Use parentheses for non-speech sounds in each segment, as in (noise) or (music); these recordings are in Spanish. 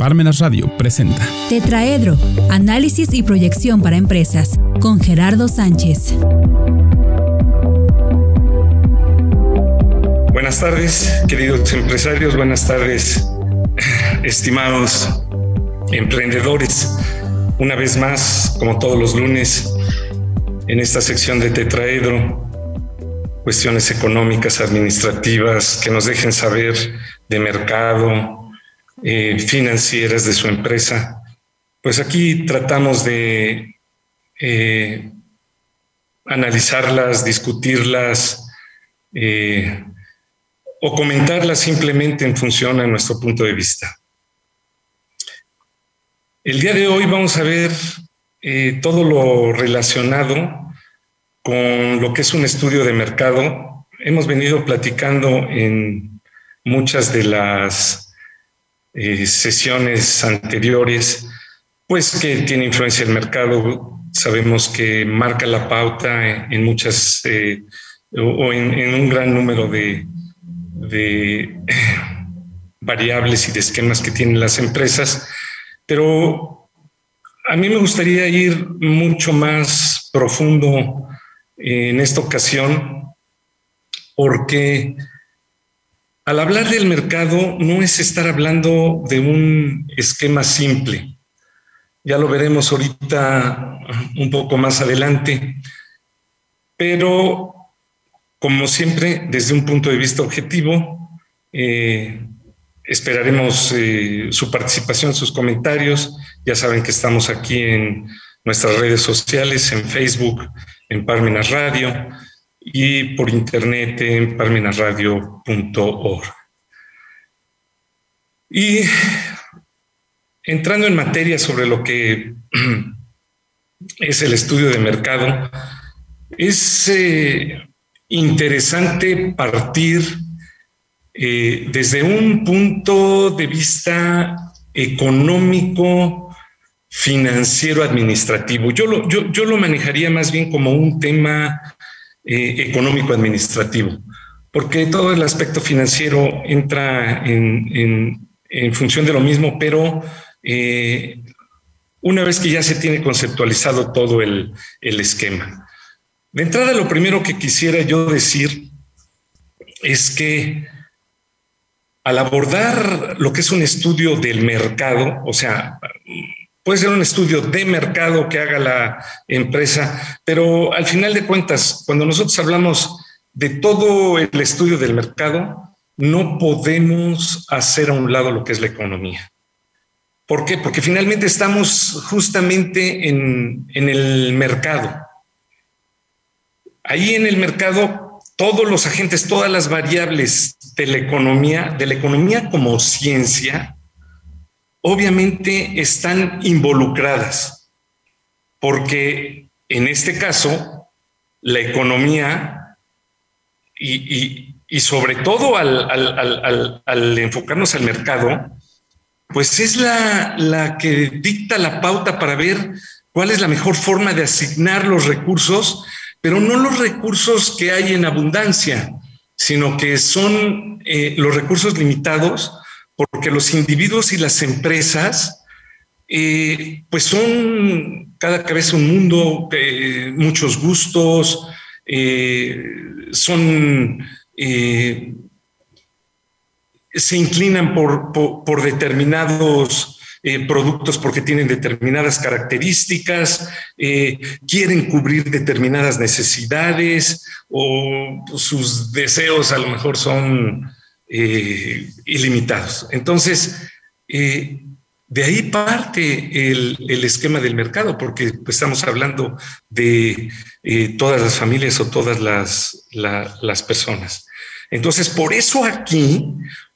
Parmenas Radio presenta Tetraedro, análisis y proyección para empresas, con Gerardo Sánchez. Buenas tardes, queridos empresarios, buenas tardes, estimados emprendedores. Una vez más, como todos los lunes, en esta sección de Tetraedro, cuestiones económicas, administrativas, que nos dejen saber de mercado, eh, financieras de su empresa, pues aquí tratamos de eh, analizarlas, discutirlas eh, o comentarlas simplemente en función a nuestro punto de vista. El día de hoy vamos a ver todo lo relacionado con lo que es un estudio de mercado. Hemos venido platicando en muchas de las eh, sesiones anteriores, pues que tiene influencia el mercado. Sabemos que marca la pauta en, muchas eh, o en, un gran número de, de (coughs) variables y de esquemas que tienen las empresas, pero a mí me gustaría ir mucho más profundo en esta ocasión porque al hablar del mercado no es estar hablando de un esquema simple. Ya lo veremos ahorita un poco más adelante. Pero, como siempre, desde un punto de vista objetivo, eh, esperaremos eh, su participación, sus comentarios. Ya saben que estamos aquí en nuestras redes sociales, en Facebook, en Parmenas Radio y por internet en parmenasradio.org. Y entrando en materia sobre lo que es el estudio de mercado, es eh, interesante partir eh, desde un punto de vista económico, financiero, administrativo. Yo yo, yo lo manejaría más bien como un tema eh, económico-administrativo, porque todo el aspecto financiero entra en, función de lo mismo, pero eh, una vez que ya se tiene conceptualizado todo el, el esquema. De entrada, lo primero que quisiera yo decir es que al abordar lo que es un estudio del mercado, o sea, Puede ser un estudio de mercado que haga la empresa, pero al final de cuentas, cuando nosotros hablamos de todo el estudio del mercado, no podemos hacer a un lado lo que es la economía. ¿Por qué? Porque finalmente estamos justamente en, en el mercado. Ahí en el mercado, todos los agentes, todas las variables de la economía, de la economía como ciencia, obviamente están involucradas, porque en este caso, la economía y, sobre todo al, enfocarnos al mercado, pues es la, que dicta la pauta para ver cuál es la mejor forma de asignar los recursos, pero no los recursos que hay en abundancia, sino que son eh, los recursos limitados porque los individuos y las empresas, eh, pues son cada cabeza un mundo, eh, muchos gustos, eh, son, se inclinan por, por, determinados productos porque tienen determinadas características, quieren cubrir determinadas necesidades o sus deseos a lo mejor son eh, ilimitados. Entonces, eh, de ahí parte el, esquema del mercado, porque pues, estamos hablando de eh, todas las familias o todas las, las personas. Entonces, por eso aquí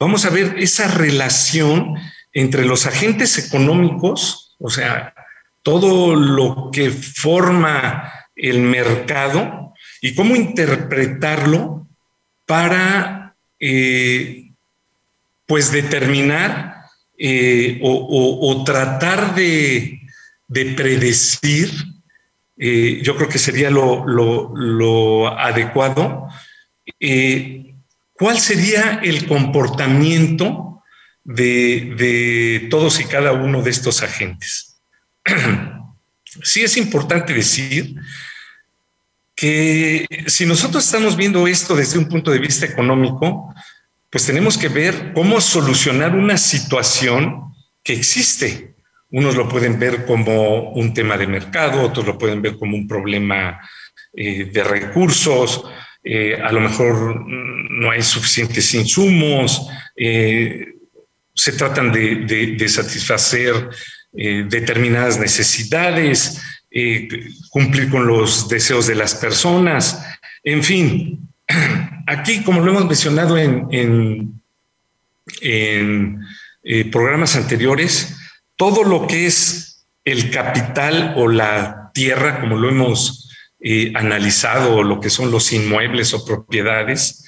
vamos a ver esa relación entre los agentes económicos, o sea, todo lo que forma el mercado y cómo interpretarlo para eh, pues determinar eh, o, tratar de, predecir, eh, yo creo que sería lo, adecuado, cuál sería el comportamiento de, todos y cada uno de estos agentes. (clears throat) sí es importante decir que si nosotros estamos viendo esto desde un punto de vista económico, pues tenemos que ver cómo solucionar una situación que existe. Unos lo pueden ver como un tema de mercado, otros lo pueden ver como un problema eh, de recursos, eh, a lo mejor no hay suficientes insumos, eh, se tratan de, satisfacer determinadas necesidades, cumplir con los deseos de las personas, en fin. (clears throat) Aquí, como lo hemos mencionado en, en programas anteriores, todo lo que es el capital o la tierra, como lo hemos analizado lo que son los inmuebles o propiedades.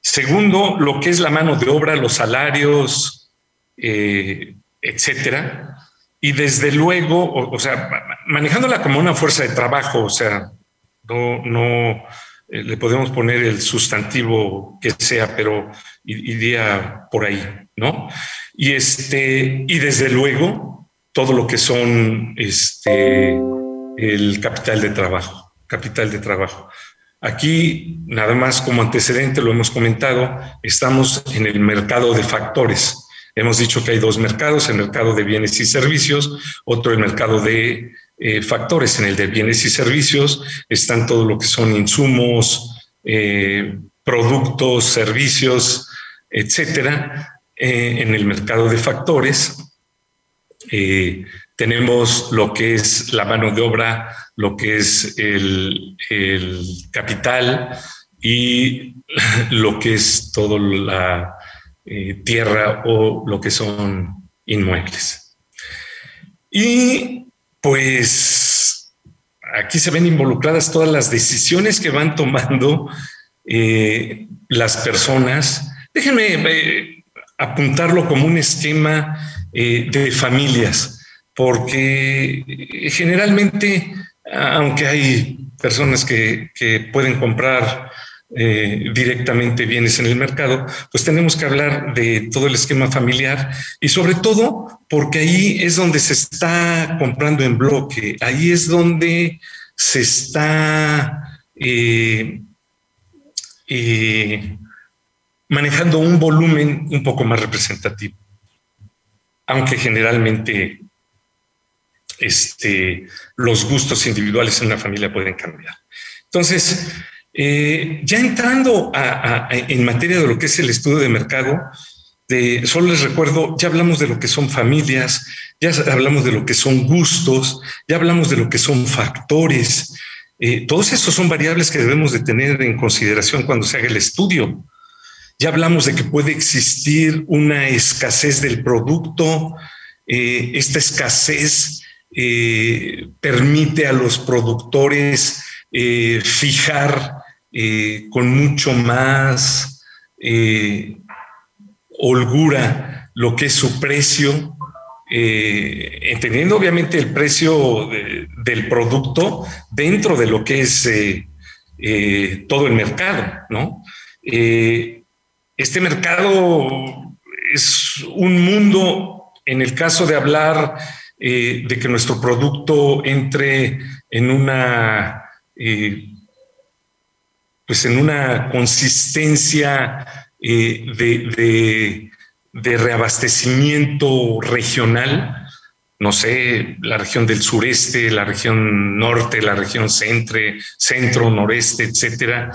Segundo, lo que es la mano de obra, los salarios, eh, etcétera. Y desde luego, o, sea, manejándola como una fuerza de trabajo, o sea, no, no eh, le podemos poner el sustantivo que sea, pero iría por ahí, ¿no? Y este, y desde luego, todo lo que son este, el capital de trabajo capital de trabajo. Aquí, nada más como antecedente, lo hemos comentado, estamos en el mercado de factores. Hemos dicho que hay dos mercados, el mercado de bienes y servicios, otro el mercado de eh, factores. En el de bienes y servicios están todo lo que son insumos, eh, productos, servicios, etcétera. Eh, en el mercado de factores tenemos lo que es la mano de obra lo que es el, capital y (laughs) lo que es toda la eh, tierra o lo que son inmuebles. Y pues aquí se ven involucradas todas las decisiones que van tomando eh, las personas. Déjenme eh, apuntarlo como un esquema de familias, porque generalmente aunque hay personas que, pueden comprar eh, directamente bienes en el mercado, pues tenemos que hablar de todo el esquema familiar y sobre todo porque ahí es donde se está comprando en bloque, ahí es donde se está eh, eh, manejando un volumen un poco más representativo, aunque generalmente este, los gustos individuales en una familia pueden cambiar. Entonces, eh, ya entrando en materia de lo que es el estudio de mercado, solo les recuerdo, ya hablamos de lo que son familias, ya hablamos de lo que son gustos, ya hablamos de lo que son factores. Eh, todos esos son variables que debemos de tener en consideración cuando se haga el estudio. Ya hablamos de que puede existir una escasez del producto. Eh, esta escasez permite a los productores fijar eh, con mucho más holgura lo que es su precio, entendiendo obviamente el precio del producto dentro de lo que es todo el mercado, ¿no? este mercado es un mundo, en el caso de hablar eh, de que nuestro producto entre en una, eh, pues en una consistencia eh, de, de, reabastecimiento regional, no sé, la región del sureste, la región norte, la región centre, centro, noreste, etcétera.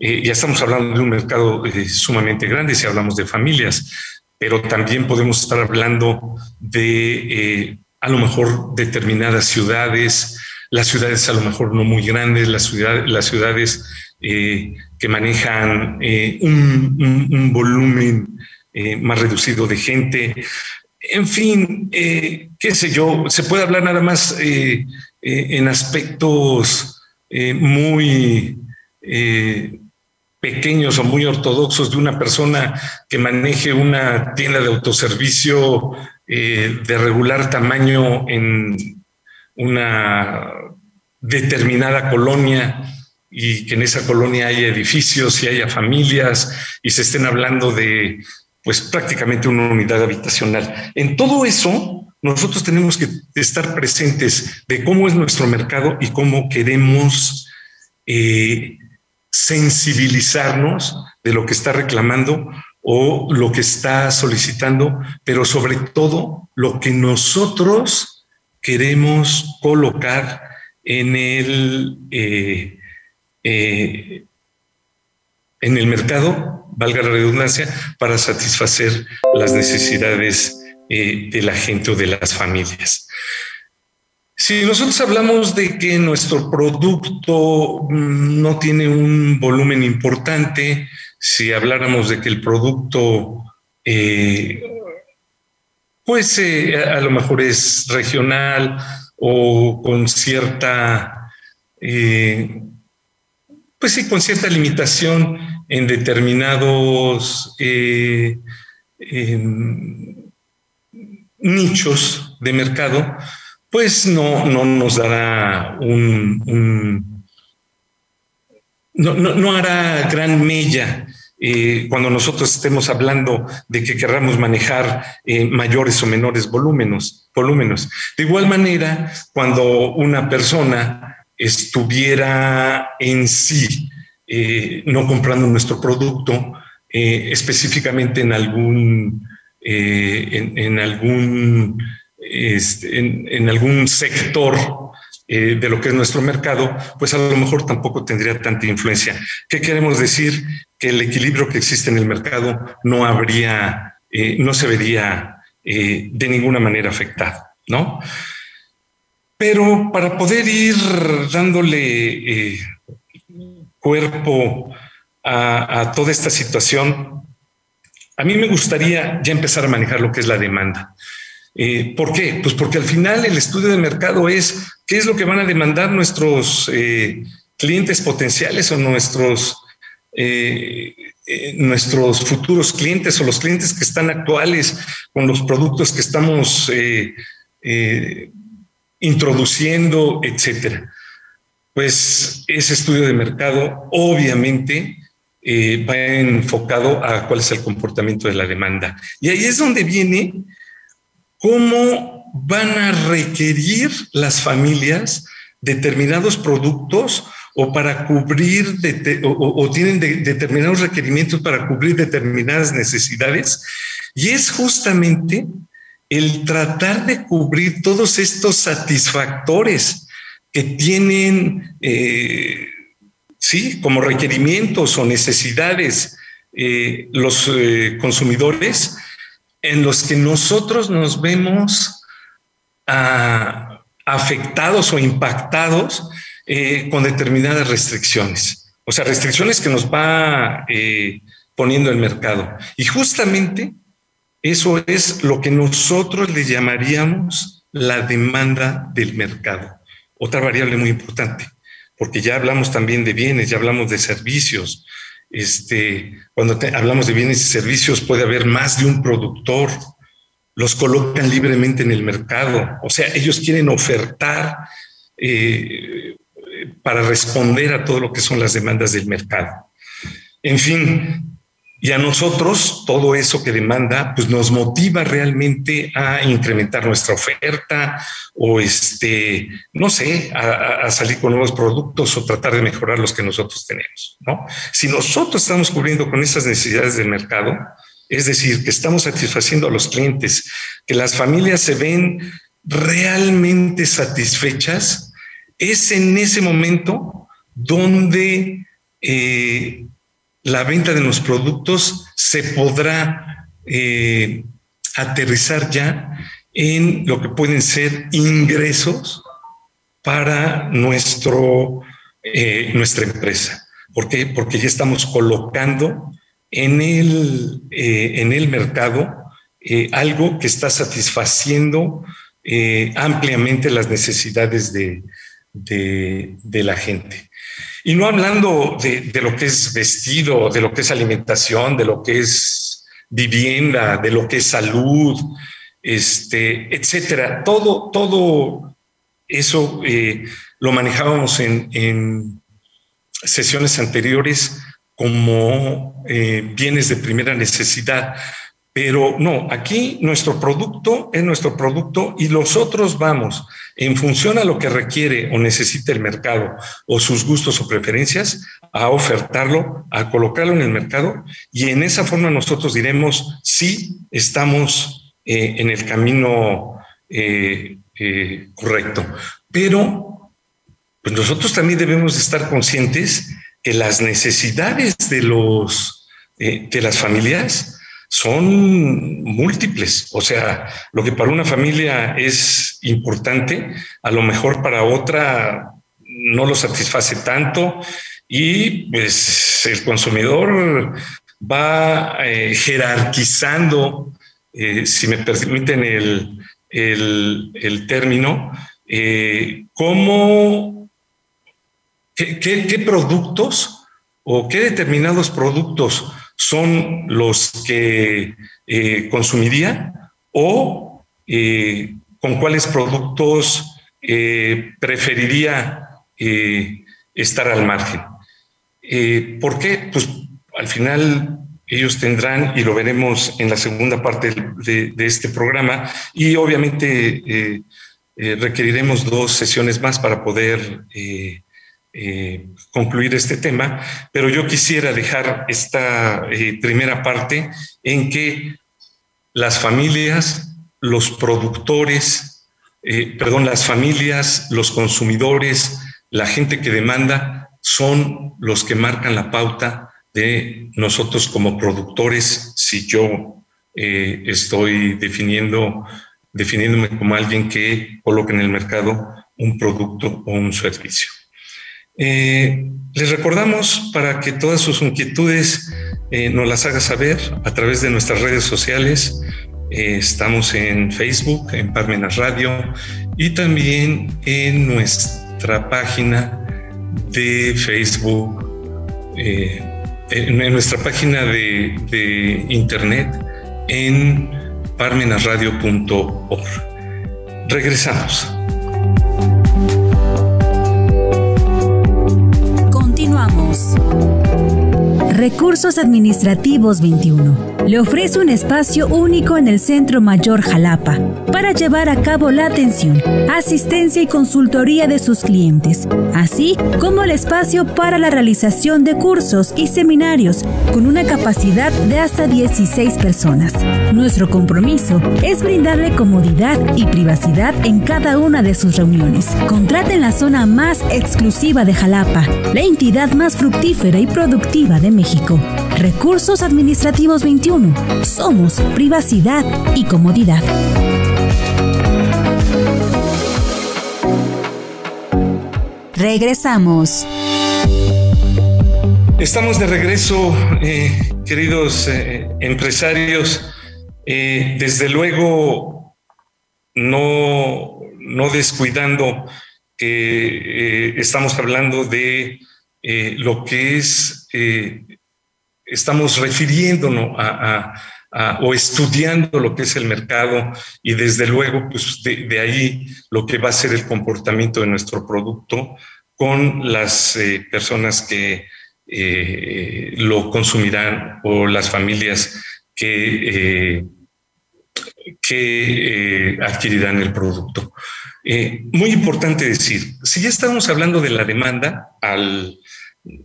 ya estamos hablando de un mercado sumamente grande si hablamos de familias, pero también podemos estar hablando de a lo mejor determinadas ciudades, las ciudades a lo mejor no muy grandes, las, las ciudades eh, que manejan eh, un, volumen eh, más reducido de gente. En fin, qué sé yo, se puede hablar nada más en aspectos muy pequeños o muy ortodoxos de una persona que maneje una tienda de autoservicio de regular tamaño en una determinada colonia y que en esa colonia haya edificios y haya familias y se estén hablando de pues prácticamente una unidad habitacional. En todo eso, nosotros tenemos que estar presentes de cómo es nuestro mercado y cómo queremos eh, sensibilizarnos de lo que está reclamando o lo que está solicitando, pero sobre todo lo que nosotros queremos colocar en el, eh, eh, en el mercado, valga la redundancia, para satisfacer las necesidades eh, de la gente o de las familias. Si nosotros hablamos de que nuestro producto mm, no tiene un volumen importante, si habláramos de que el producto, eh, pues a lo mejor es regional o con cierta, pues con cierta limitación en determinados nichos de mercado, pues no, no nos dará un, no, no, hará gran mella eh, cuando nosotros estemos hablando de que querramos manejar eh, mayores o menores volúmenes, volúmenes. De igual manera, cuando una persona estuviera en sí eh, no comprando nuestro producto, específicamente en algún, en, algún, este, en algún sector eh, de lo que es nuestro mercado, pues a lo mejor tampoco tendría tanta influencia. ¿Qué queremos decir? Que el equilibrio que existe en el mercado no habría, eh, no se vería eh, de ninguna manera afectado, ¿no? Pero para poder ir dándole cuerpo a, toda esta situación, a mí me gustaría ya empezar a manejar lo que es la demanda. Eh, ¿Por qué? Pues porque al final el estudio de mercado es qué es lo que van a demandar nuestros eh, clientes potenciales o nuestros, eh, nuestros futuros clientes o los clientes que están actuales con los productos que estamos introduciendo, etcétera. Pues ese estudio de mercado obviamente va enfocado a cuál es el comportamiento de la demanda. Y ahí es donde viene cómo van a requerir las familias determinados productos o para cubrir o, tienen determinados requerimientos para cubrir determinadas necesidades. Y es justamente el tratar de cubrir todos estos satisfactores que tienen, eh, sí, como requerimientos o necesidades eh, los eh, consumidores en los que nosotros nos vemos ah, afectados o impactados con determinadas restricciones. O sea, restricciones que nos va poniendo el mercado. Y justamente eso es lo que nosotros le llamaríamos la demanda del mercado. Otra variable muy importante, porque ya hablamos también de bienes, ya hablamos de servicios, este, cuando hablamos de bienes y servicios puede haber más de un productor, los colocan libremente en el mercado, o sea, ellos quieren ofertar eh, para responder a todo lo que son las demandas del mercado. En fin, y a nosotros todo eso que demanda, pues nos motiva realmente a incrementar nuestra oferta o este, no sé, a, salir con nuevos productos o tratar de mejorar los que nosotros tenemos, ¿no? Si nosotros estamos cubriendo con esas necesidades del mercado, es decir, que estamos satisfaciendo a los clientes, que las familias se ven realmente satisfechas, es en ese momento donde eh, la venta de los productos se podrá eh, aterrizar ya en lo que pueden ser ingresos para nuestro, eh, nuestra empresa. ¿Por qué? Porque ya estamos colocando en el, eh, en el mercado algo que está satisfaciendo ampliamente las necesidades de, de la gente. Y no hablando de, lo que es vestido, de lo que es alimentación, de lo que es vivienda, de lo que es salud, este, etcétera. Todo, todo eso eh, lo manejábamos en, sesiones anteriores como eh, bienes de primera necesidad, Pero no, aquí nuestro producto es nuestro producto y los otros vamos en función a lo que requiere o necesita el mercado o sus gustos o preferencias a ofertarlo, a colocarlo en el mercado y en esa forma nosotros diremos si estamos eh, en el camino eh, eh, correcto. Pero pues nosotros también debemos estar conscientes que las necesidades de los de las familias son múltiples. O sea, lo que para una familia es importante, a lo mejor para otra no lo satisface tanto y pues el consumidor va eh, jerarquizando, eh, si me permiten el, el, término, eh, cómo, qué productos o qué determinados productos son los que eh, consumiría o eh, con cuáles productos eh, preferiría estar al margen. ¿Por qué? Pues al final ellos tendrán, y lo veremos en la segunda parte de, este programa, y obviamente requeriremos dos sesiones más para poder concluir este tema, pero yo quisiera dejar esta eh, primera parte en que las familias, los productores, eh, perdón, las familias, los consumidores, la gente que demanda, son los que marcan la pauta de nosotros como productores, si yo estoy definiendo, definiéndome como alguien que coloque en el mercado un producto o un servicio. Eh, les recordamos para que todas sus inquietudes eh, nos las haga saber a través de nuestras redes sociales. Eh, estamos en Facebook, en Parmenas Radio y también en nuestra página de Facebook, en, nuestra página de, de internet en parmenasradio.org. Regresamos. Recursos Administrativos 21. Le ofrece un espacio único en el Centro Mayor Jalapa para llevar a cabo la atención, asistencia y consultoría de sus clientes, así como el espacio para la realización de cursos y seminarios con una capacidad de hasta 16 personas. Nuestro compromiso es brindarle comodidad y privacidad en cada una de sus reuniones. Contrate en la zona más exclusiva de Jalapa, la entidad más fructífera y productiva de México. Recursos Administrativos 21. Somos privacidad y comodidad. Regresamos. Estamos de regreso, eh, queridos eh, empresarios. Eh, desde luego, no, no descuidando que estamos hablando de lo que es estamos refiriéndonos a, o estudiando lo que es el mercado y desde luego pues de, ahí lo que va a ser el comportamiento de nuestro producto con las eh, personas que eh, lo consumirán o las familias que, eh, adquirirán el producto. muy importante decir, si ya estamos hablando de la demanda al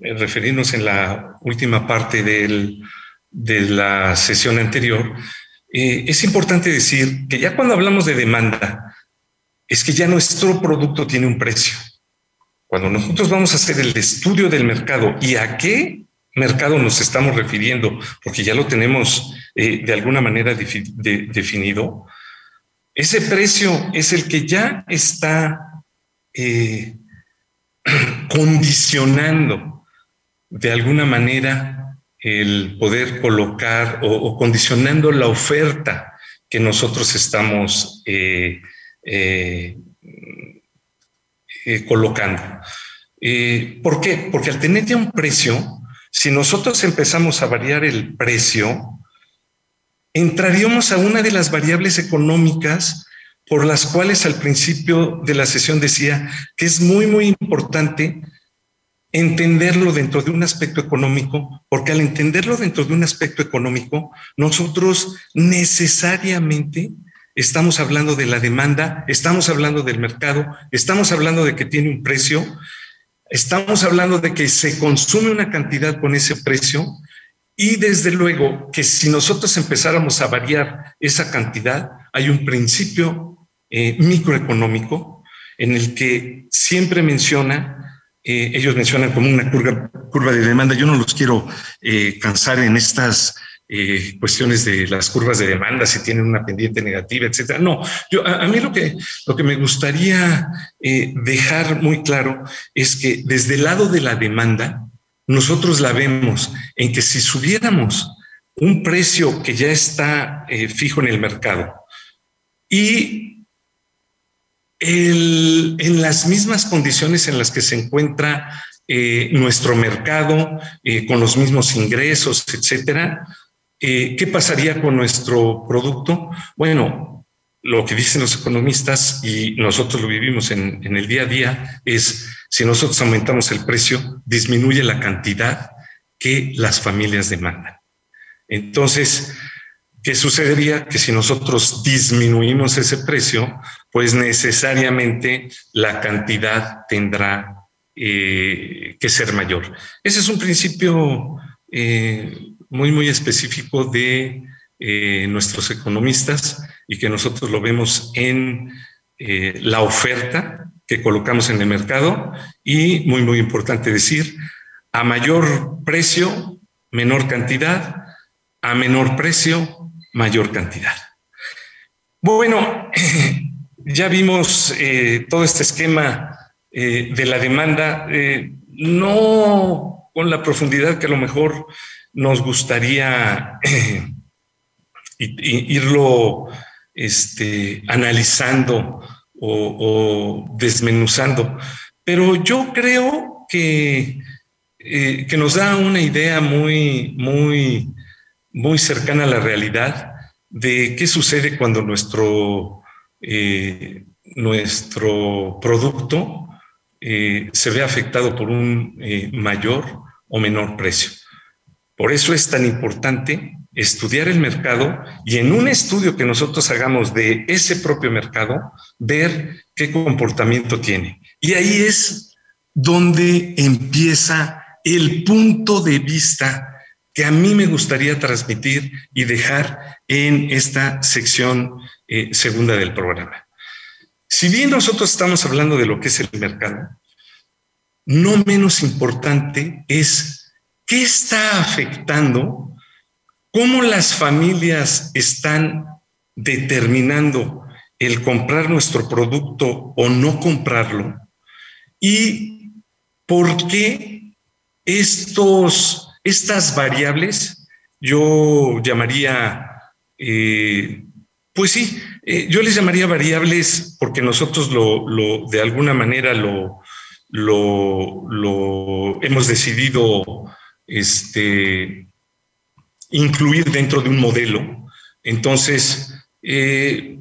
referirnos en la última parte de la sesión anterior, eh, es importante decir que ya cuando hablamos de demanda, es que ya nuestro producto tiene un precio. Cuando nosotros vamos a hacer el estudio del mercado y a qué mercado nos estamos refiriendo, porque ya lo tenemos eh, de alguna manera definido, ese precio es el que ya está (clears throat) condicionando de alguna manera el poder colocar o, condicionando la oferta que nosotros estamos eh, eh, eh, colocando. ¿Por qué? Porque al tener ya un precio, si nosotros empezamos a variar el precio, entraríamos a una de las variables económicas por las cuales al principio de la sesión decía que es muy, muy importante entenderlo dentro de un aspecto económico, porque al entenderlo dentro de un aspecto económico, nosotros necesariamente estamos hablando de la demanda, estamos hablando del mercado, estamos hablando de que tiene un precio, estamos hablando de que se consume una cantidad con ese precio y desde luego que si nosotros empezáramos a variar esa cantidad, hay un principio eh, microeconómico en el que siempre menciona, eh, ellos mencionan como una curva, de demanda, yo no los quiero eh, cansar en estas eh, cuestiones de las curvas de demanda, si tienen una pendiente negativa, etcétera. No, yo, a, mí lo que, lo que me gustaría dejar muy claro es que desde el lado de la demanda, nosotros la vemos en que si subiéramos un precio que ya está fijo en el mercado y en las mismas condiciones en las que se encuentra nuestro mercado, con los mismos ingresos, etcétera, eh, ¿Qué pasaría con nuestro producto? Bueno, lo que dicen los economistas y nosotros lo vivimos en, el día a día es si nosotros aumentamos el precio, disminuye la cantidad que las familias demandan. Entonces, ¿qué sucedería? Que si nosotros disminuimos ese precio, pues necesariamente la cantidad tendrá eh, que ser mayor. Ese es un principio eh, muy, muy específico de eh, nuestros economistas y que nosotros lo vemos en la oferta que colocamos en el mercado y, muy, muy importante decir, a mayor precio, menor cantidad, a menor precio, mayor cantidad. Bueno, (clears throat) ya vimos eh, todo este esquema de la demanda, no con la profundidad que a lo mejor nos gustaría (clears throat) irlo este, analizando o, desmenuzando, pero yo creo que, eh, que nos da una idea muy, muy, muy cercana a la realidad de qué sucede cuando nuestro, eh, nuestro producto eh, se ve afectado por un mayor o menor precio. Por eso es tan importante estudiar el mercado y en un estudio que nosotros hagamos de ese propio mercado, ver qué comportamiento tiene. Y ahí es donde empieza el punto de vista que a mí me gustaría transmitir y dejar en esta sección eh, segunda del programa. Si bien nosotros estamos hablando de lo que es el mercado, no menos importante es ¿Qué está afectando? ¿Cómo las familias están determinando el comprar nuestro producto o no comprarlo? ¿Y por qué estos, estas variables yo llamaría, eh, pues sí, eh, yo les llamaría variables porque nosotros lo, de alguna manera lo, lo, lo hemos decidido este, incluir dentro de un modelo. Entonces, eh,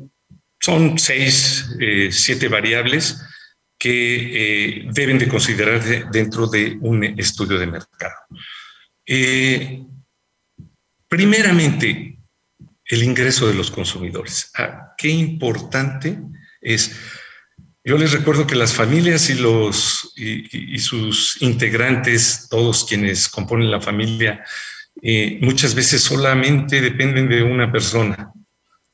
son seis, siete variables que deben de considerarse dentro de un estudio de mercado. Primeramente, el ingreso de los consumidores. Ah, qué importante es yo les recuerdo que las familias y, los, y, sus integrantes, todos quienes componen la familia, eh, muchas veces solamente dependen de una persona.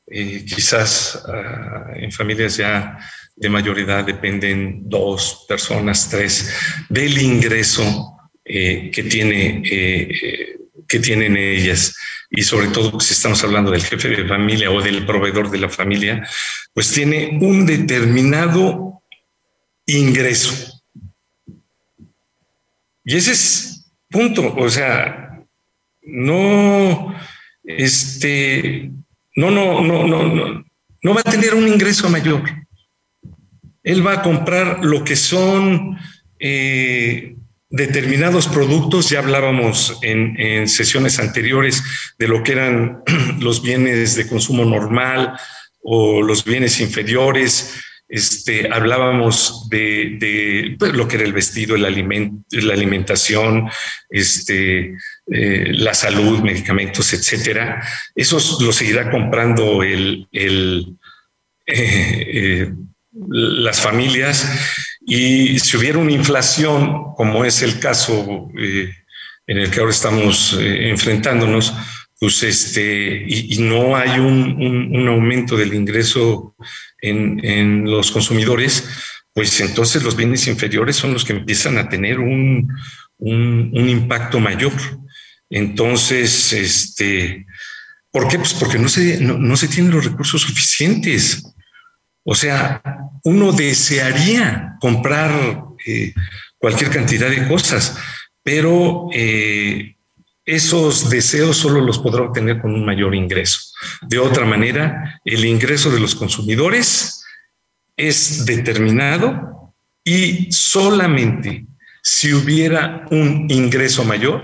Eh, quizás ah, en familias ya de mayor edad dependen dos personas, tres, del ingreso eh, que, tiene, que tienen ellas y sobre todo si estamos hablando del jefe de familia o del proveedor de la familia, pues tiene un determinado ingreso. Y ese es punto, o sea, no, este, no, no, no, no, no, no va a tener un ingreso mayor. Él va a comprar lo que son eh, determinados productos, ya hablábamos en, sesiones anteriores de lo que eran (clears throat) los bienes de consumo normal o los bienes inferiores, este, hablábamos de, pues, lo que era el vestido, la alimentación, este, eh, la salud, medicamentos, etcétera. Eso lo seguirá comprando el, el (laughs) eh, las familias y si hubiera una inflación, como es el caso en el que ahora estamos enfrentándonos, pues este, y, no hay un, aumento del ingreso en, los consumidores, pues entonces los bienes inferiores son los que empiezan a tener un, impacto mayor. Entonces, este, ¿por qué? Pues porque no se, no, se tienen los recursos suficientes. O sea, uno desearía comprar eh, cualquier cantidad de cosas, pero eh, esos deseos solo los podrá obtener con un mayor ingreso. De otra manera, el ingreso de los consumidores es determinado y solamente si hubiera un ingreso mayor,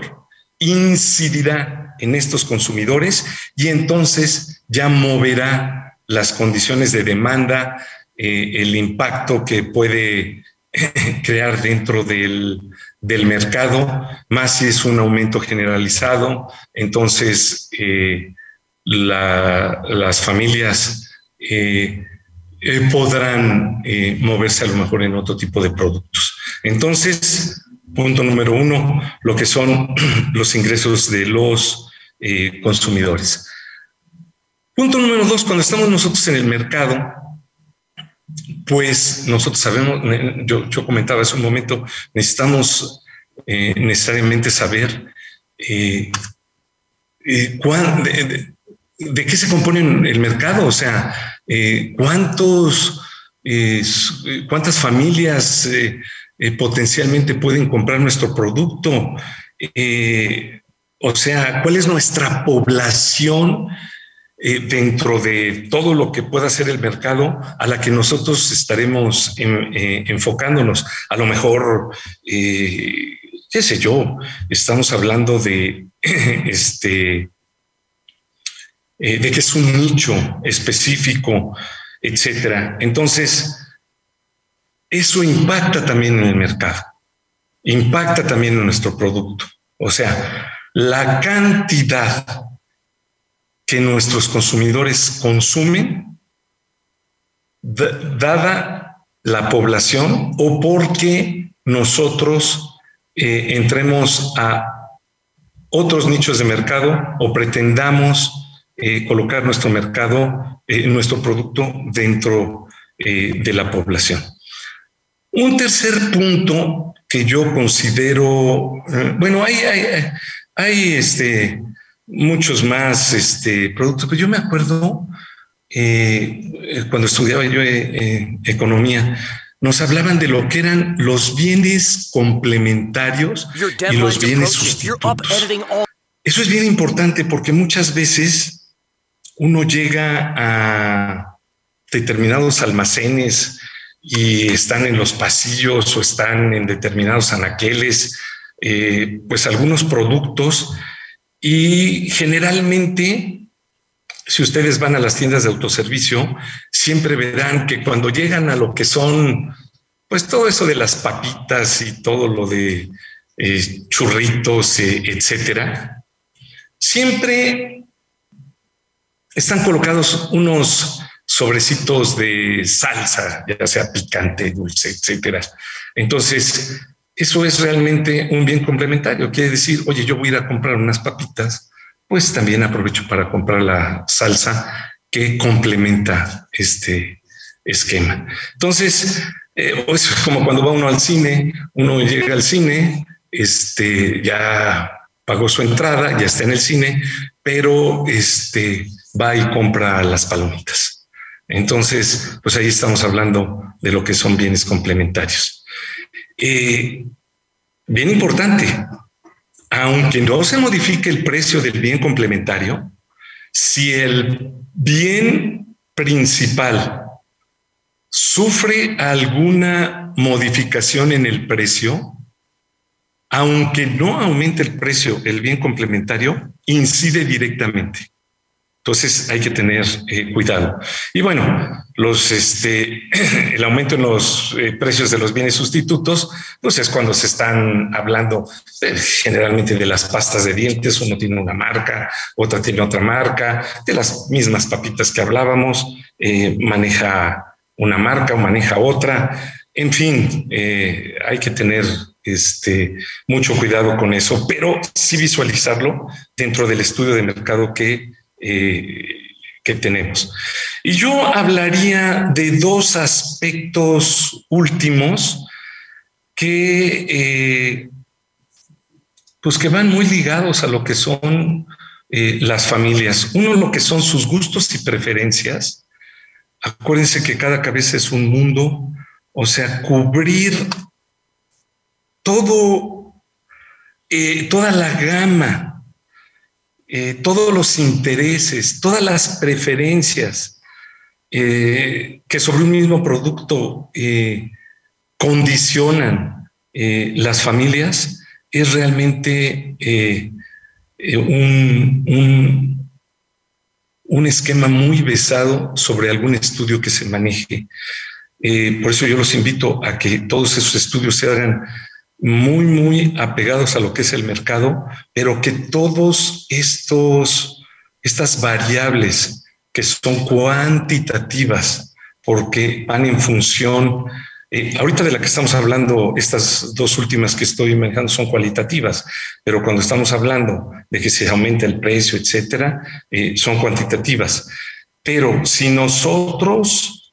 incidirá en estos consumidores y entonces ya moverá las condiciones de demanda, eh, el impacto que puede (laughs) crear dentro del, del mercado, más si es un aumento generalizado, entonces eh, las familias eh, podrán moverse a lo mejor en otro tipo de productos. Entonces, punto número uno, lo que son (clears throat) los ingresos de los consumidores. Punto número dos, cuando estamos nosotros en el mercado, pues nosotros sabemos, yo, comentaba hace un momento, necesitamos eh, necesariamente saber eh, eh, de, qué se compone el mercado, o sea, cuántos, cuántas familias potencialmente pueden comprar nuestro producto, o sea, cuál es nuestra población eh, dentro de todo lo que pueda ser el mercado a la que nosotros estaremos eh, enfocándonos. A lo mejor, eh, qué sé yo, estamos hablando de (clears throat) este de que es un nicho específico, etcétera. Entonces, eso impacta también en el mercado, impacta también en nuestro producto. O sea, la cantidad que nuestros consumidores consumen dada la población o porque nosotros eh, entremos a otros nichos de mercado o pretendamos eh, colocar nuestro mercado, eh, nuestro producto dentro de la población. Un tercer punto que yo considero, bueno, hay, hay, hay este, muchos más este, productos. Pero yo me acuerdo eh, cuando estudiaba yo eh, economía, nos hablaban de lo que eran los bienes complementarios y los bienes sustitutos. Eso es bien importante porque muchas veces uno llega a determinados almacenes y están en los pasillos o están en determinados anaqueles, eh, pues algunos productos y generalmente, si ustedes van a las tiendas de autoservicio, siempre verán que cuando llegan a lo que son, pues todo eso de las papitas y todo lo de eh, churritos, eh, etcétera, siempre están colocados unos sobrecitos de salsa, ya sea picante, dulce, etcétera. Entonces, eso es realmente un bien complementario. Quiere decir, oye, yo voy a ir a comprar unas papitas, pues también aprovecho para comprar la salsa que complementa este esquema. Entonces, eh, es como cuando va uno al cine, uno llega al cine, este, ya pagó su entrada, ya está en el cine, pero este, va y compra las palomitas. Entonces, pues ahí estamos hablando de lo que son bienes complementarios. Eh, bien importante, aunque no se modifique el precio del bien complementario, si el bien principal sufre alguna modificación en el precio, aunque no aumente el precio, el bien complementario incide directamente. Entonces hay que tener eh, cuidado. Y bueno, los, este, (clears throat) el aumento en los eh, precios de los bienes sustitutos, pues es cuando se están hablando eh, generalmente de las pastas de dientes, uno tiene una marca, otra tiene otra marca, de las mismas papitas que hablábamos, maneja una marca o maneja otra, en fin, hay que tener este, mucho cuidado con eso, pero sí visualizarlo dentro del estudio de mercado que que tenemos. Y yo hablaría de dos aspectos últimos que, eh, pues que van muy ligados a lo que son eh, las familias. Uno, lo que son sus gustos y preferencias. Acuérdense que cada cabeza es un mundo, o sea, cubrir todo, eh, toda la gama eh, todos los intereses, todas las preferencias eh, que sobre un mismo producto eh, condicionan las familias, es realmente un, un, esquema muy besado sobre algún estudio que se maneje. por eso yo los invito a que todos esos estudios se hagan muy, muy apegados a lo que es el mercado, pero que todos estos, estas variables que son cuantitativas, porque van en función, eh, ahorita de la que estamos hablando, estas dos últimas que estoy manejando son cualitativas, pero cuando estamos hablando de que se aumenta el precio, etcétera, eh, son cuantitativas. Pero si nosotros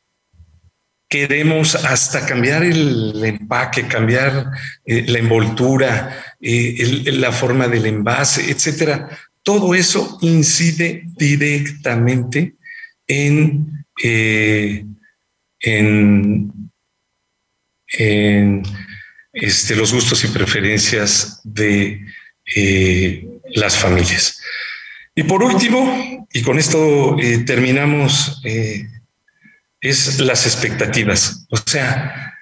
queremos hasta cambiar el empaque, cambiar eh, la envoltura, eh, la forma del envase, etcétera. Todo eso incide directamente en, eh, en, este, los gustos y preferencias de las familias. Y por último, y con esto terminamos es las expectativas. O sea,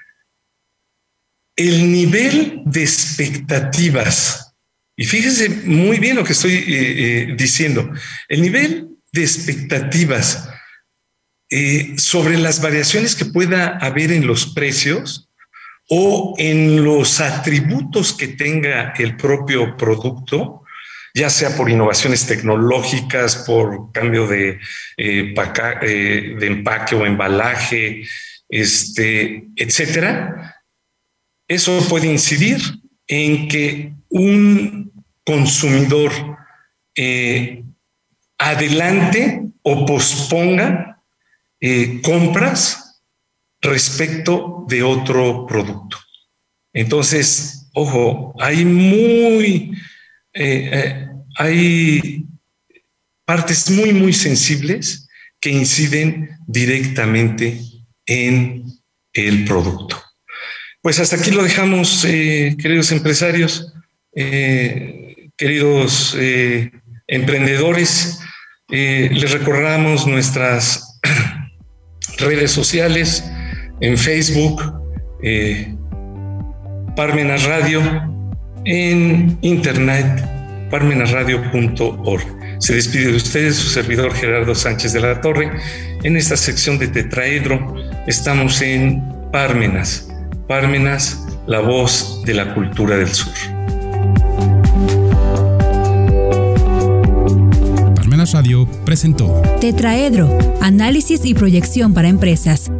el nivel de expectativas, y fíjense muy bien lo que estoy eh, eh, diciendo, el nivel de expectativas eh, sobre las variaciones que pueda haber en los precios o en los atributos que tenga el propio producto, ya sea por innovaciones tecnológicas, por cambio de, eh, eh, empaque o embalaje, este, etcétera, eso puede incidir en que un consumidor eh, adelante o posponga compras respecto de otro producto. Entonces, ojo, hay muy eh, eh, hay partes muy, muy sensibles que inciden directamente en el producto. Pues hasta aquí lo dejamos, eh, queridos empresarios, queridos emprendedores. les recordamos nuestras (clears throat) redes sociales en Facebook, Parmenas Radio, en internet parmenasradio.org. Se despide de ustedes su servidor Gerardo Sánchez de la Torre. En esta sección de Tetraedro estamos en Parmenas. Parmenas, la voz de la cultura del sur. Parmenas Radio presentó Tetraedro, análisis y proyección para empresas